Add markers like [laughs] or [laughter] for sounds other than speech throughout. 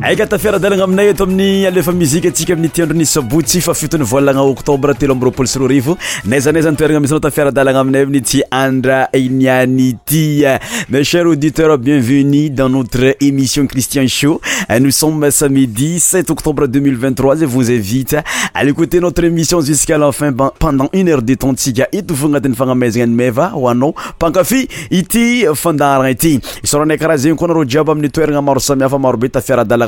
aka tafiaradalagna aminay eto amin'ny alefa muikatsika aminy tiandro nisbotsy faftony voanatobretesonazazatera i tfiaradalanaaminay ay andra naty m cher aditeur bienvenu dans notre émission cristian sho nosom sami tbre 0é uàin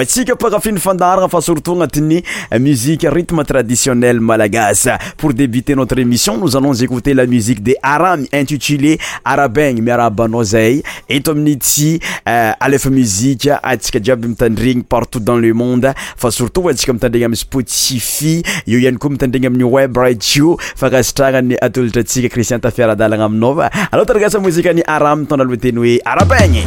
tsika akafin'ny fandarana fa surtt anatn'ny muierytme traditionnel malagas pour débuter notreémissionno ozécote la muie de ramy intituléran miaazayoam yesiabymitdnypartotns emndea stsa mitdrna yspotifi eoaykmitdnaamy webitnytri tn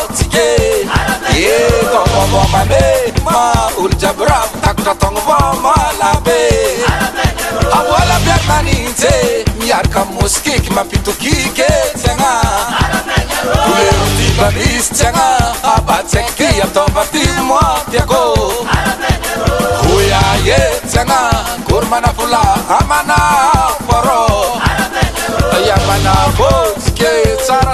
memaoljabra tatatvmalapeavalabiarmanize miarka moskiky mapitokike sega etybanisysega abase ke atôpaty ma tiako oyae tsaga gormanavla amnar yamanaosyke sala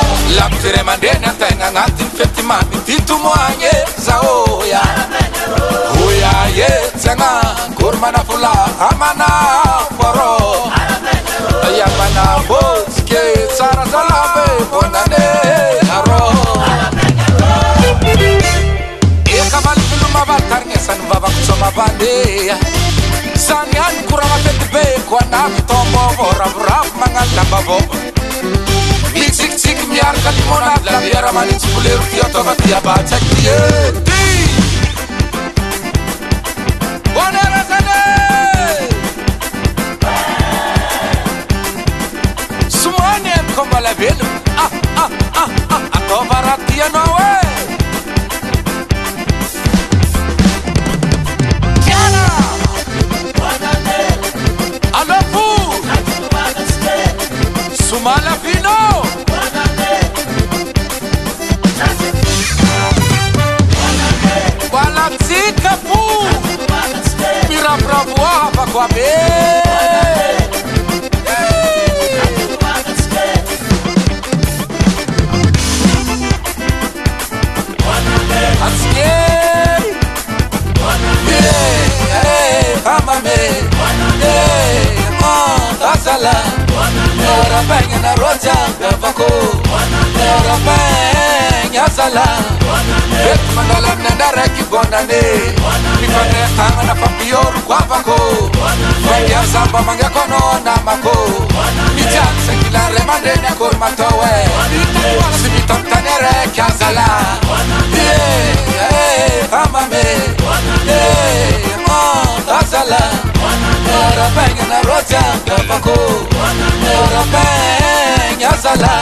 lapfere mandena taigna agnatiny fetimagniny ty oya ye ya. ya tsy agnakory manavola amana vorô iamana ya votsike zalabe vonane arô ekavaly filomavaly tarignesany vavako tsomavandeha zany hany korama fety beko يعرف المنافق لا يرى ما نتبولي رفيا طغط يا باتك mandala bet mandala mnandara kibondane mifane angana papior kwapako wendia samba mangekono namako mijakse kilare mandenakor matowe simitomtanere kyazala amame azala orapengena roja kapako orapeng azala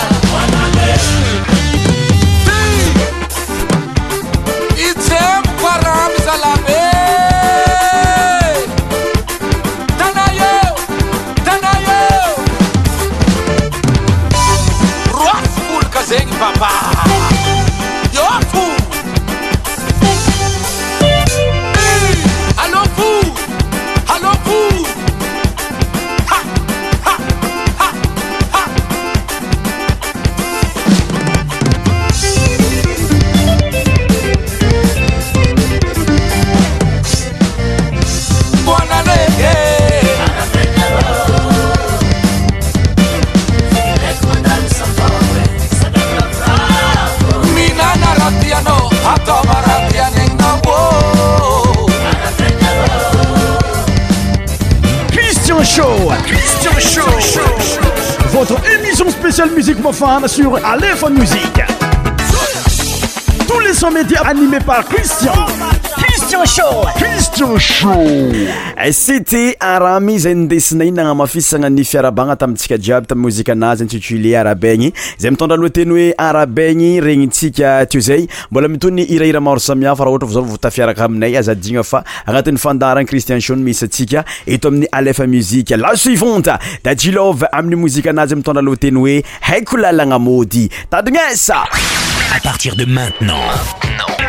sur Aléphone Musique. Tous les sons médias animés par Christian. syty ramy za idesina innamafisana ny fiarabana tamitsika jiaby a mozianazy intutule arabany zay mitondra loateny oe arabany regnitsika teo zay mbola mitony irairamarosamiafa raha hara atafiaraka aminay azaina fa agnati'yfandarany cristian sh misytsika eto amin'ny alef muzik lasuivant da jilov amin'y mozikanazy mitondra loateny oe haiko lalanamody tadinsaptie aint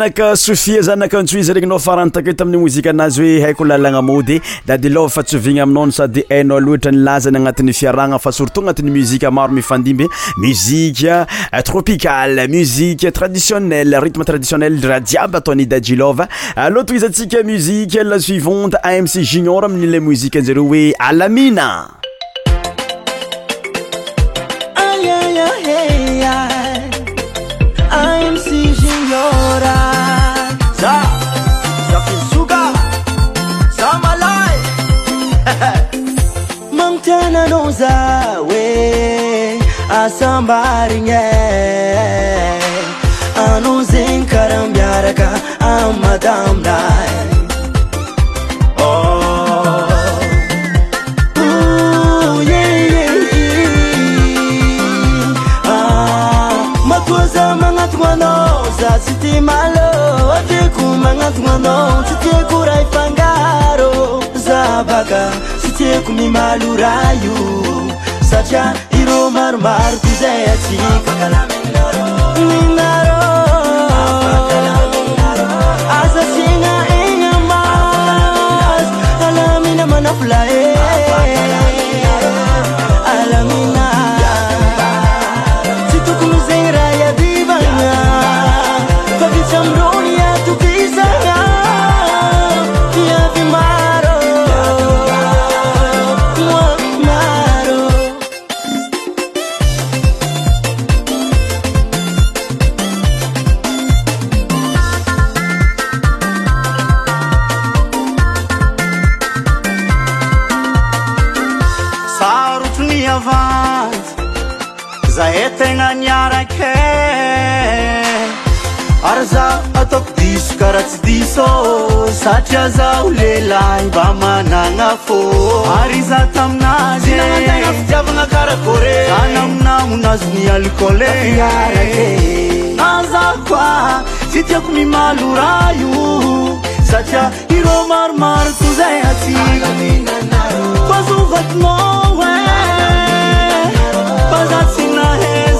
zanaka sofia zanaka antsoa izy regny nao faranyntaketo amin'ny mozika anazy hoe haiko lalagnamody dadilov fa tsy ovigna aminao ny sady hainao aloatra nilazany agnatin'ny fiaragna fa surtout agnatin'ny muzika maro mifandimby muzike euh, tropicale musiqe traditionnel rythme traditionnel ra jiaby ataony dajilova aloata euh, izy atsika musiqe la suivante amc jinor amin'n'la mozike anjareo oe alamina tananoza we asambarinhe anozenkarambiaraka amatamdai matosa oh. ah, mannatoano za si timaloaveko mangatoano sy tekorai fangaro zabaka eko mimalu raiu saca iromarmartizeasik minaro asasina ennamvas alaminamanaflae satria zaho lelay mba managna fôary za taminazyafiiamanakarakoreanaminahonazo ni alkôle azakoa tsy tiako mimalo ra io satria irô maromaro ko zay atsiko kazovatyna he eh. fazatsyna he eh.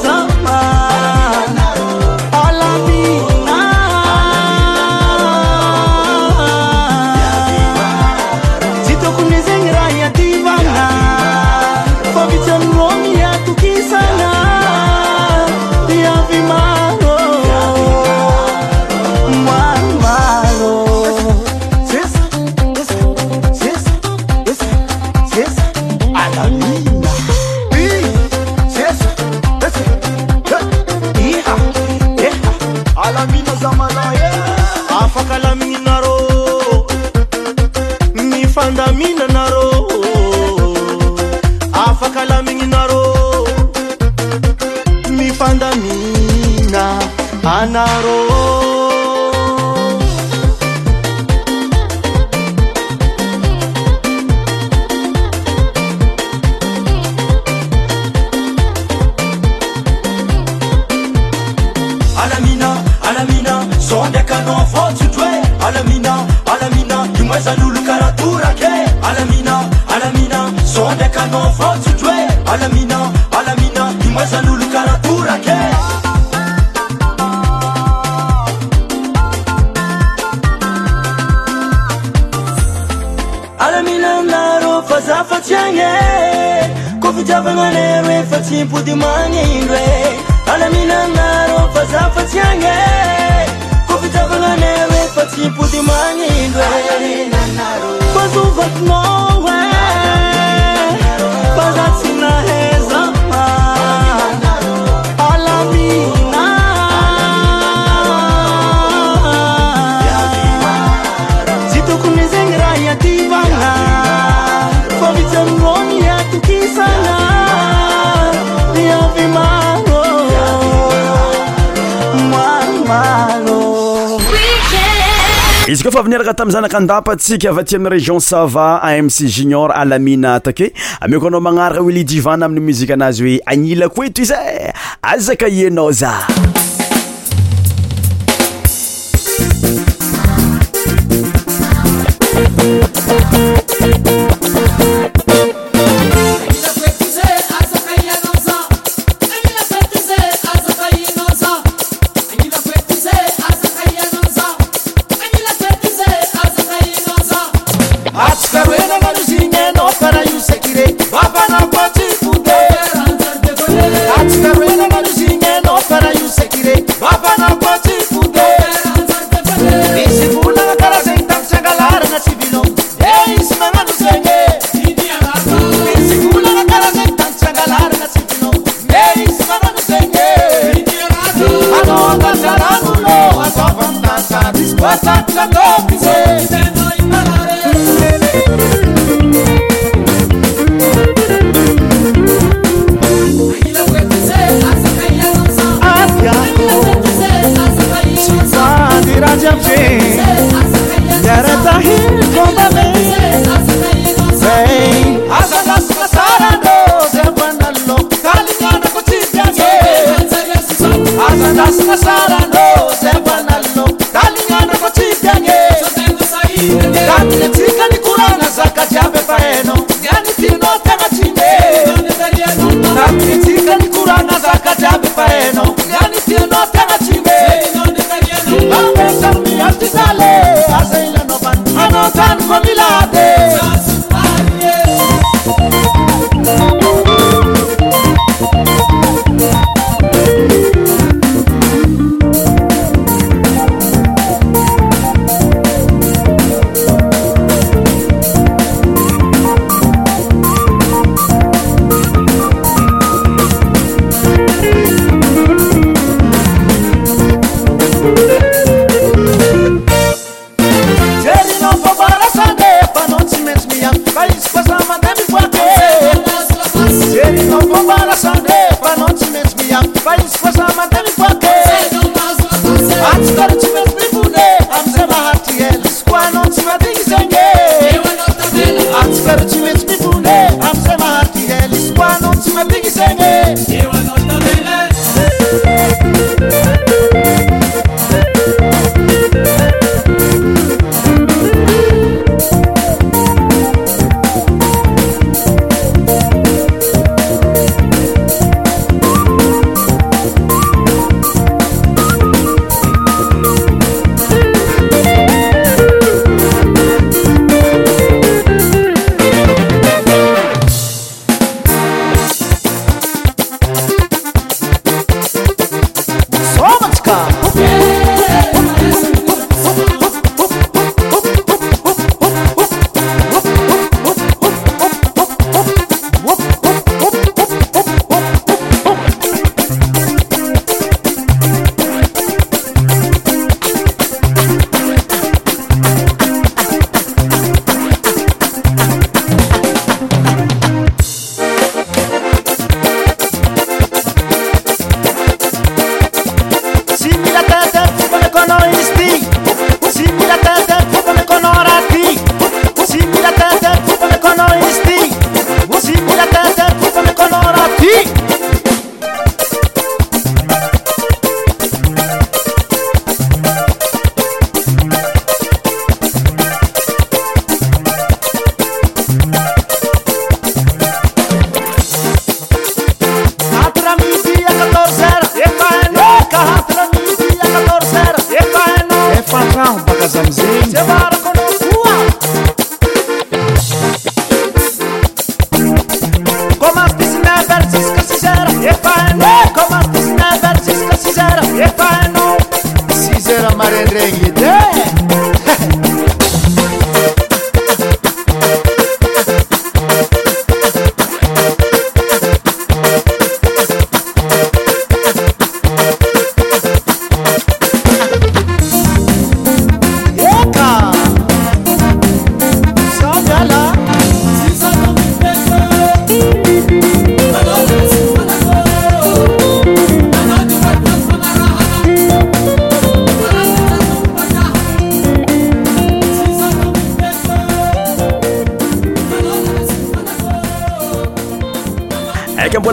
फिपुतिमाे े लमिना पसपचिाे कपिचकलनेवे फिपुतिमाे पसुफतवे पजाचिनाहे जमआलाी izy koafa avi niraka tami' zanaka andapa tsika avya tiany région sava amc junor alaminaatake amiako anao magnaraka willi divan amin'ny muzika anazy hoe agnila koa etoy za azaka ianao za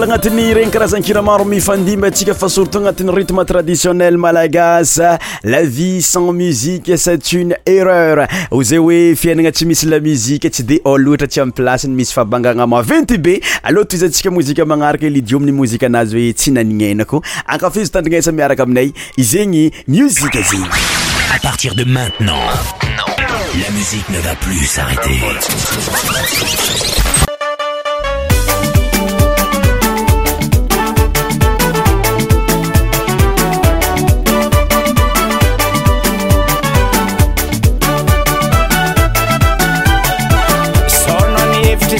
agnatin'ny regny karazan maro mifandimba antsika fa surtout agnatin'ny rythme traditionnel malagasy la vie sans musique c'est une erreur ho zay hoe fiainagna tsy misy la musique tsy de ôl ohatra tsy amin'ny placiny misy fabangagna maventy be aloha toy izantsika mozika magnaraka lidio amin'ny mozika anazy hoe tsy naningnenako ankafizo tandrignesa miaraka aminay izegny musique zegny à partir de maintenant non. la musique ne va plus s'arrêter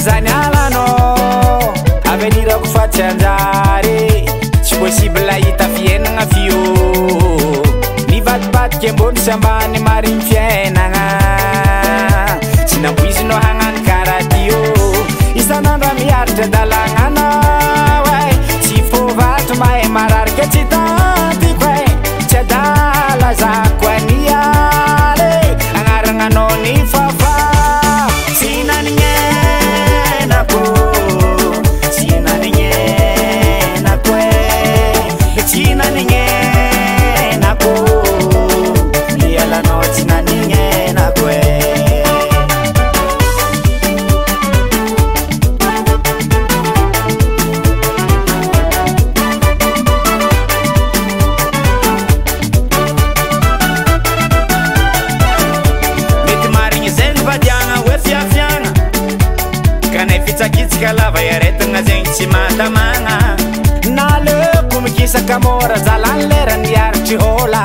zany alanao avylirako fa tsy anjary tsy possible ahita fiainana vyo nivadipadika bony sambahny marigny fiainagna tsy nampoizynao hanano karaha tio isanandraha miaridra da matamana nalecomikisa kamora zalany leranyiarytyhôla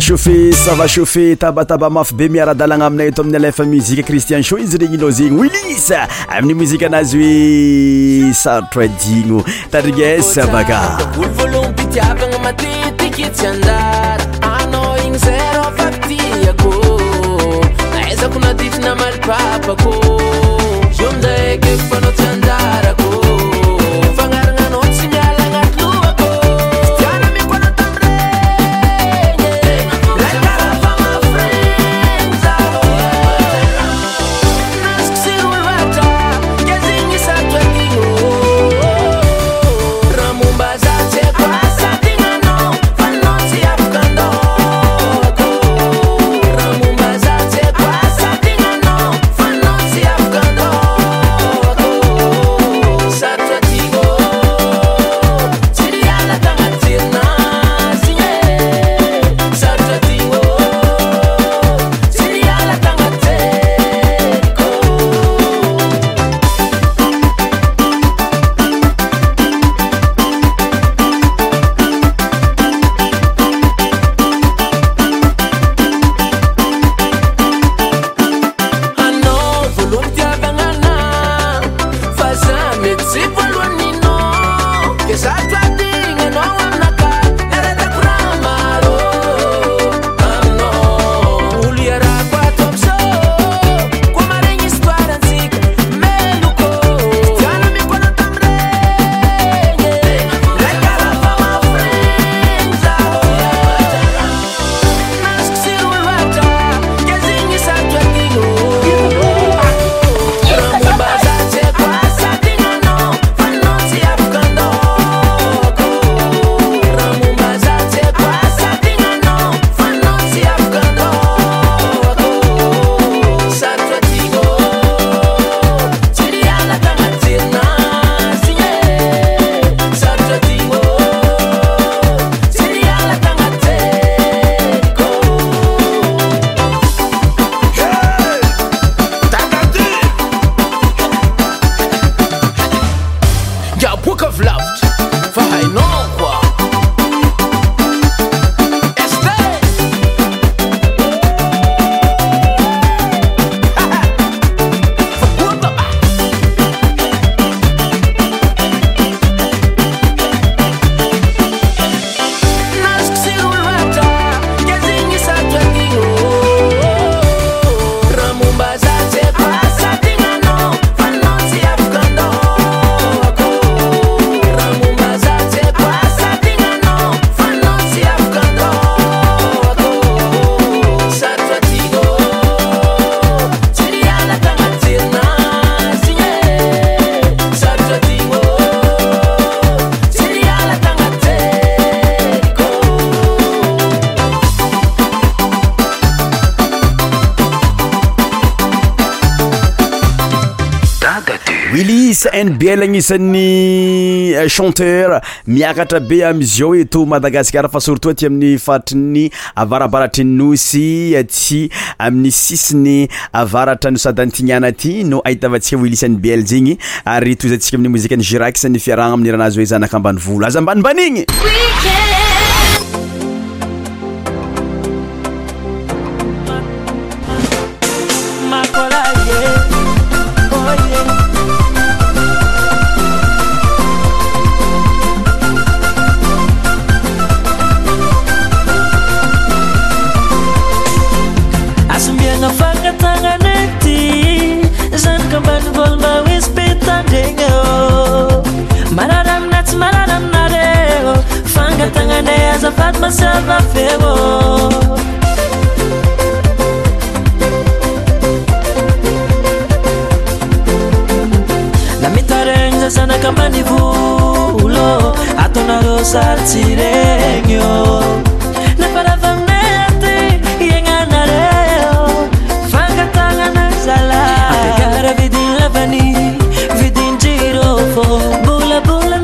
chaufet sava chaufet tambataba mafy be miaradalagna aminay ato amin'ny alaefa mizika kristian sho izy regny inao zegny olo isa amin'ny mozika anazy hoe sarotro adigno tarignesabaka s ine biel agnisan'ny euh, chanteur miakatra be amizy o eto madagasikara fa surtoa ty amin'ny faritriny avarabaratra nnosy aty amin'ny sisiny avaratra no sady anytigniana aty no ahitavantsika olyisan'ny biel zy igny ary toy za antsika amin'ny mozikan'ny girakisan'ny fiaragna amin'ny ranazy hoe zanakambany volo aza ambanimbanigny vi βii ir bοlbοl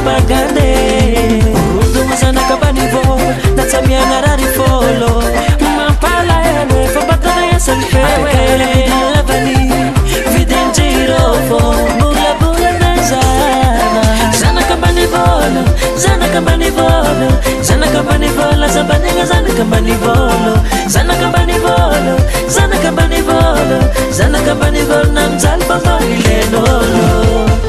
zazanakambanivôlo nasamiagararyfôlo mapalayalefabatonayasaee laan vidinjirofô blablaezakvôzabaeazakambavôlzkbvlkbvkabvôl nazalbvoilen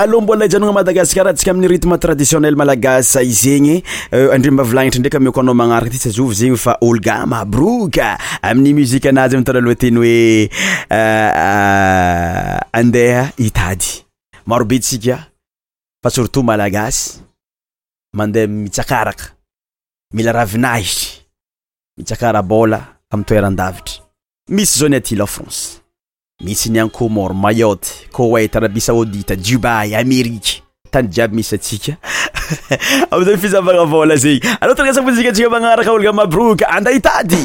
alohambola ijanogna madagasikara antsika amin'ny ritme traditionnel malagasy zay zegny euh, andrim-ba vilagnitra ndraiky amikoanao magnaraka ty sazovy zegny fa olgama broka aiymiaanazy mitanloaeyeemiakaraka mila ravinai mitsakarabôla ami toerandavitra misy zanetile france misy ny ankomor mayote kowet arabi saodita jobay amerike tany jiaby misy atsika [laughs] amizay fizavagna vôla zegny anotana asamojikatsika magnaraka olonamabroka anda hitady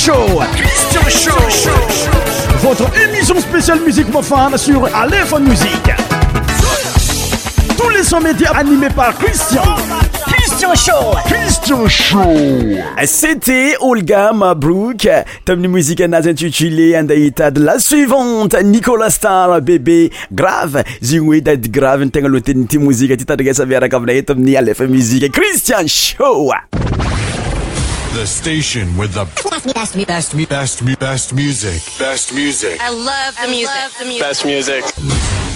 stian shoc'était olga mabrook tamin'ni mousike anazintutilé anda itady la suivante nikolas star bebe grave zegny oe dady grave ntegna aloa tenity mozike ty tarigasave arakavinay tamin'ny alefa muzike christian show The station with the best, best, best, best, best music. Best music. I love the music. Love the music. Best music.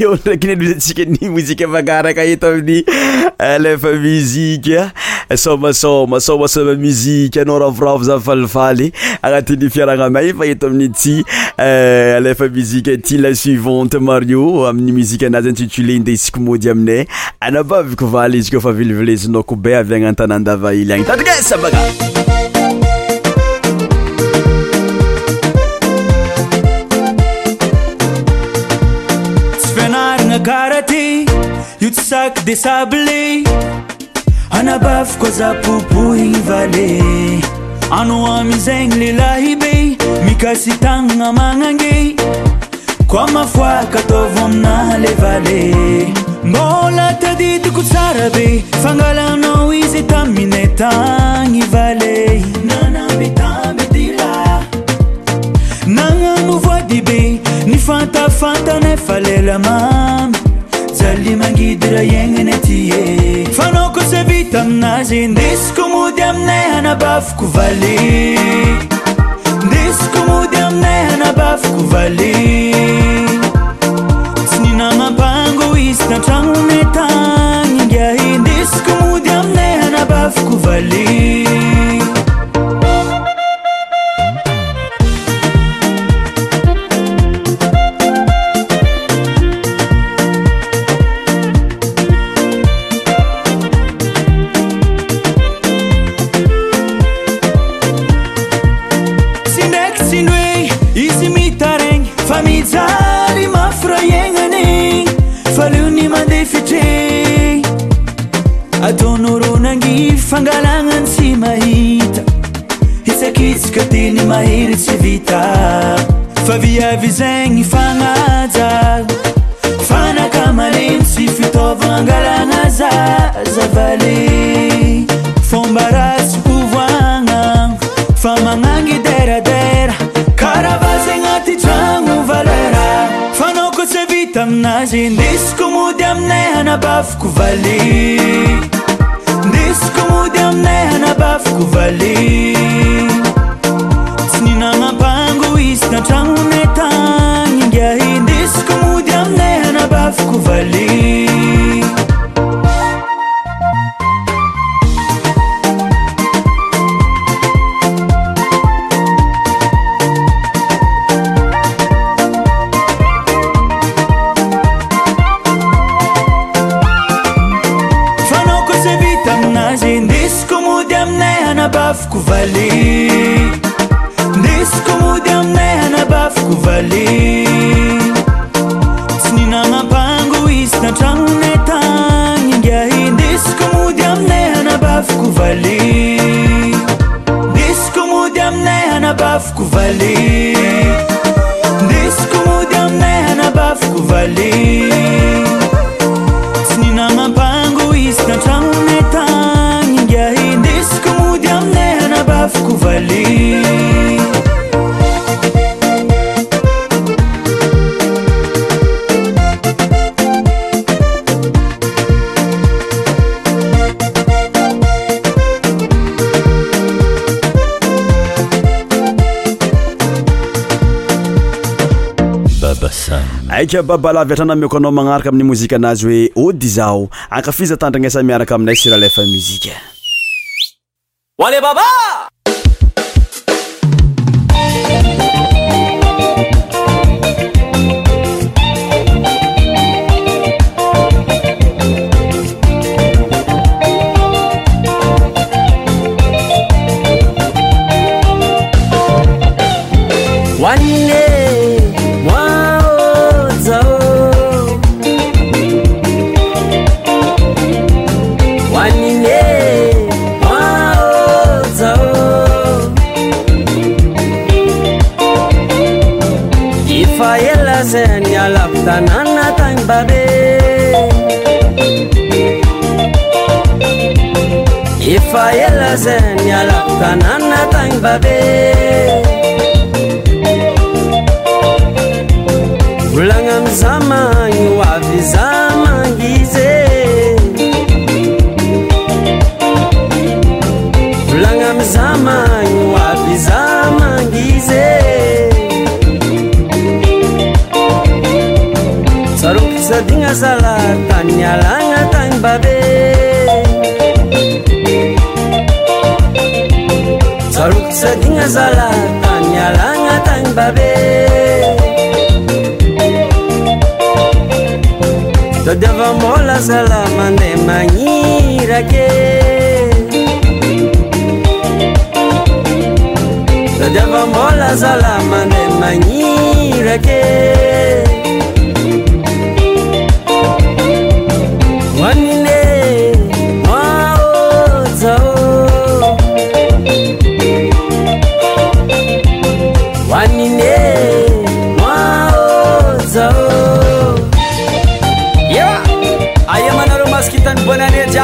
eo ndraiky ny aloza ntsika ny mozika vagaraka eto amin'ny eh, alefa muzika somasoma eh. somasoma muzike anao ravoravo zayfalifaly agnatin'ny fiaragna may fa eto aminy ty eh, alefa muzike ty la suivante mario amin'ny muzika anazy intutulé indea siky mody aminay anabaviko valy izy kao fa velivilezinao ko be avyanantanandava ily any tatikesabaga abapopoyeanoamizegny lilahibe mikasitannamagnange makavoae mbolataditoko ara be fangalanao izy ta minetagny vale ai nagnamo voadibe ni fatafantana falelama le mangidy ra iagnany aty ey fanao ko se vita aminazy ndisiko mody amine hanabafako vali ndisiko mody amine hanabafako vali sy ninanampango izykantragnone tagninga hi ndisiko mody ami'ne hanabafiko vali irytsy vitafa viavy zegny fanaja fanakamarino sy fitaovaa ngalana zaza vale fomba rasypovoagna famanagy deradera karavasegnatitragno valera fanao ko se vita aminazy ndisko mody aminehanabafako vali ndisko mody aminehanabafiko vali tramonetan ga hindiskomodiamneana bavco vali aika babalavy atranameoko anao magnaraka amin'ny mozika anazy hoe ody zao ankafiza atandragnaasa miaraka aminay sy raha lefa mozika oale baba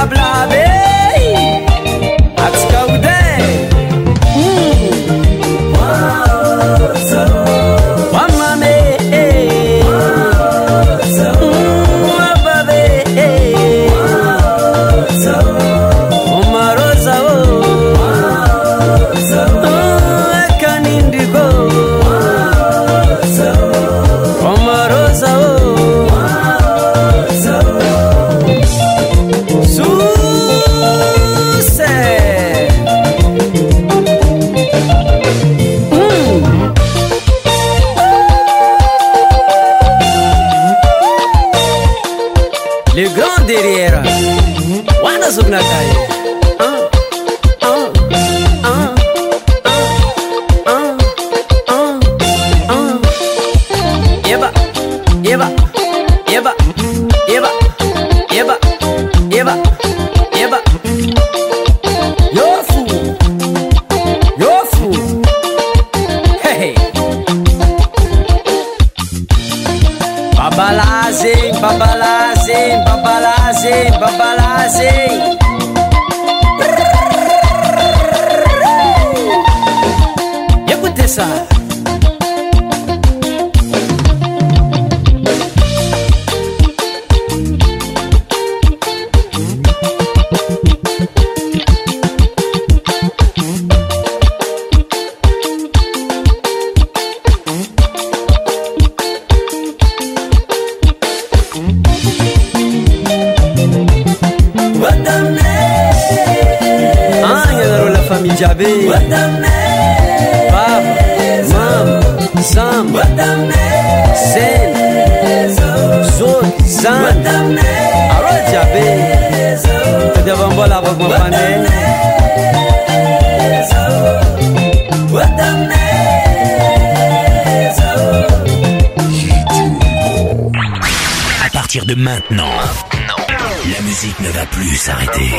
bla bla Devant À partir de maintenant, la musique ne va plus s'arrêter.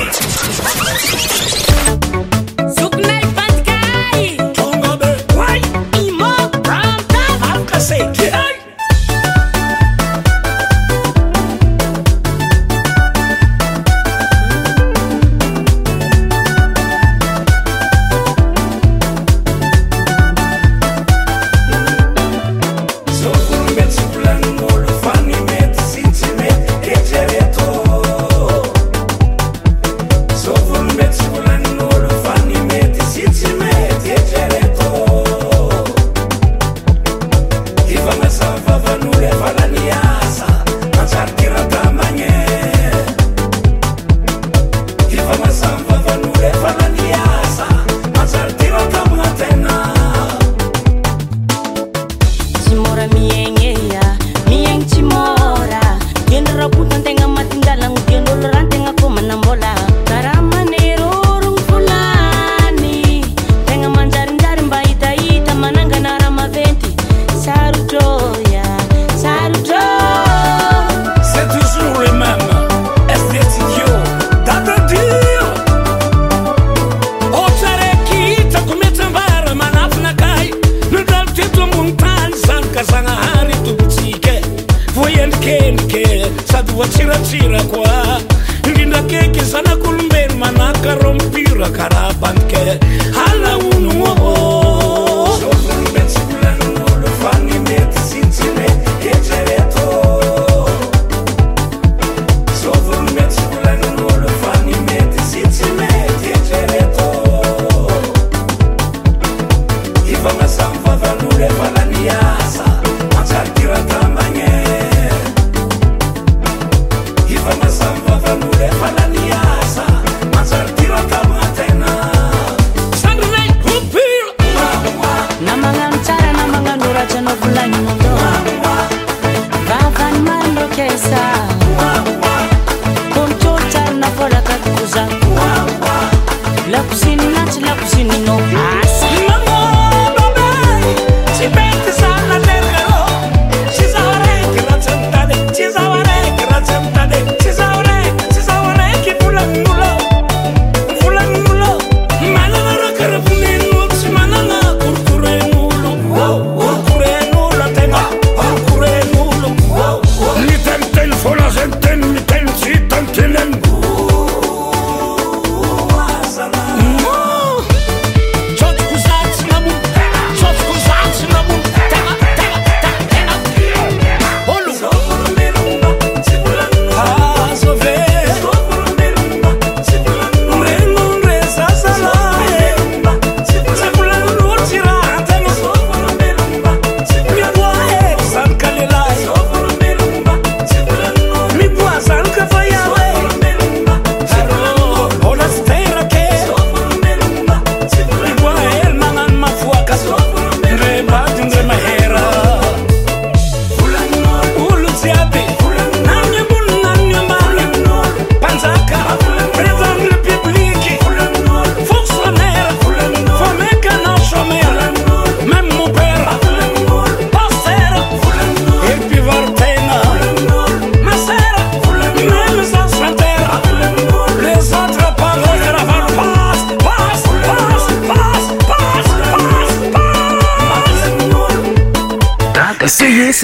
voatsiratserako a indrindra akeke zanak'olombeny manakaraha mipiraka raha banike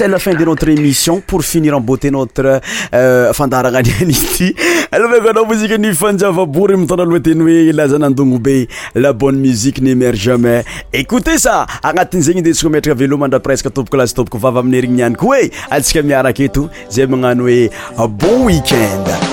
'et la fin de notre émission pour finir amboate notre euh, fandaragna anyanity [laughs] alohamako anao mozike ny fanjiavaboryy mitona aloha teny hoe lazanandongo be la bonne musique neémer jamai écoute sa agnatin' zegny desona mietraka velomandra presque toboko lasy toboko vava aminy hrigny miany ko e antsika miarak eto zay magnano hoe bon weekend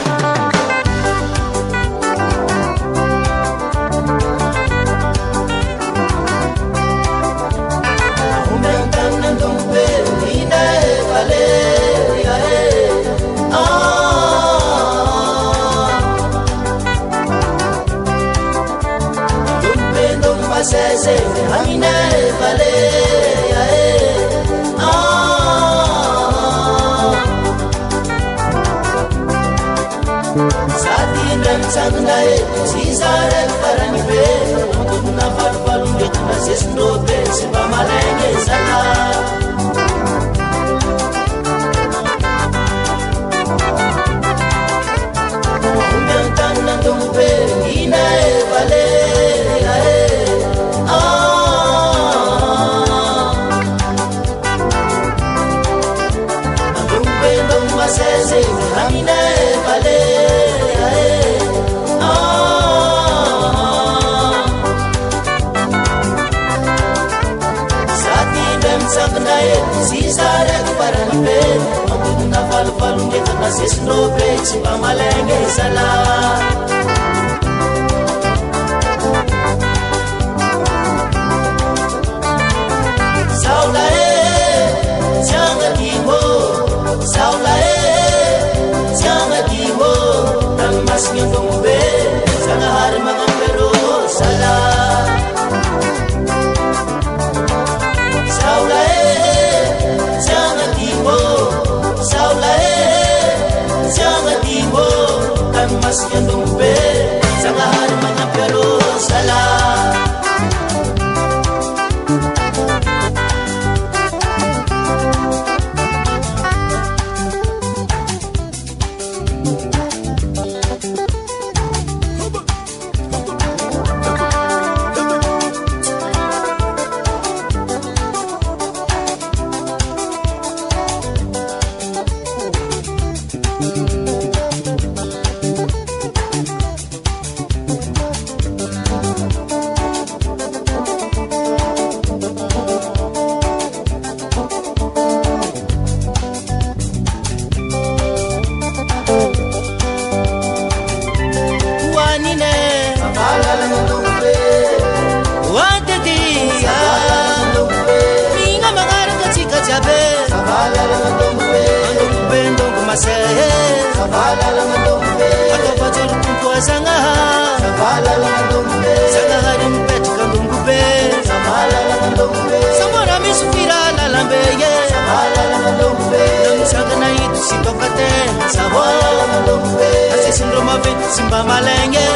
ssinrôme simmlenstônyjuislll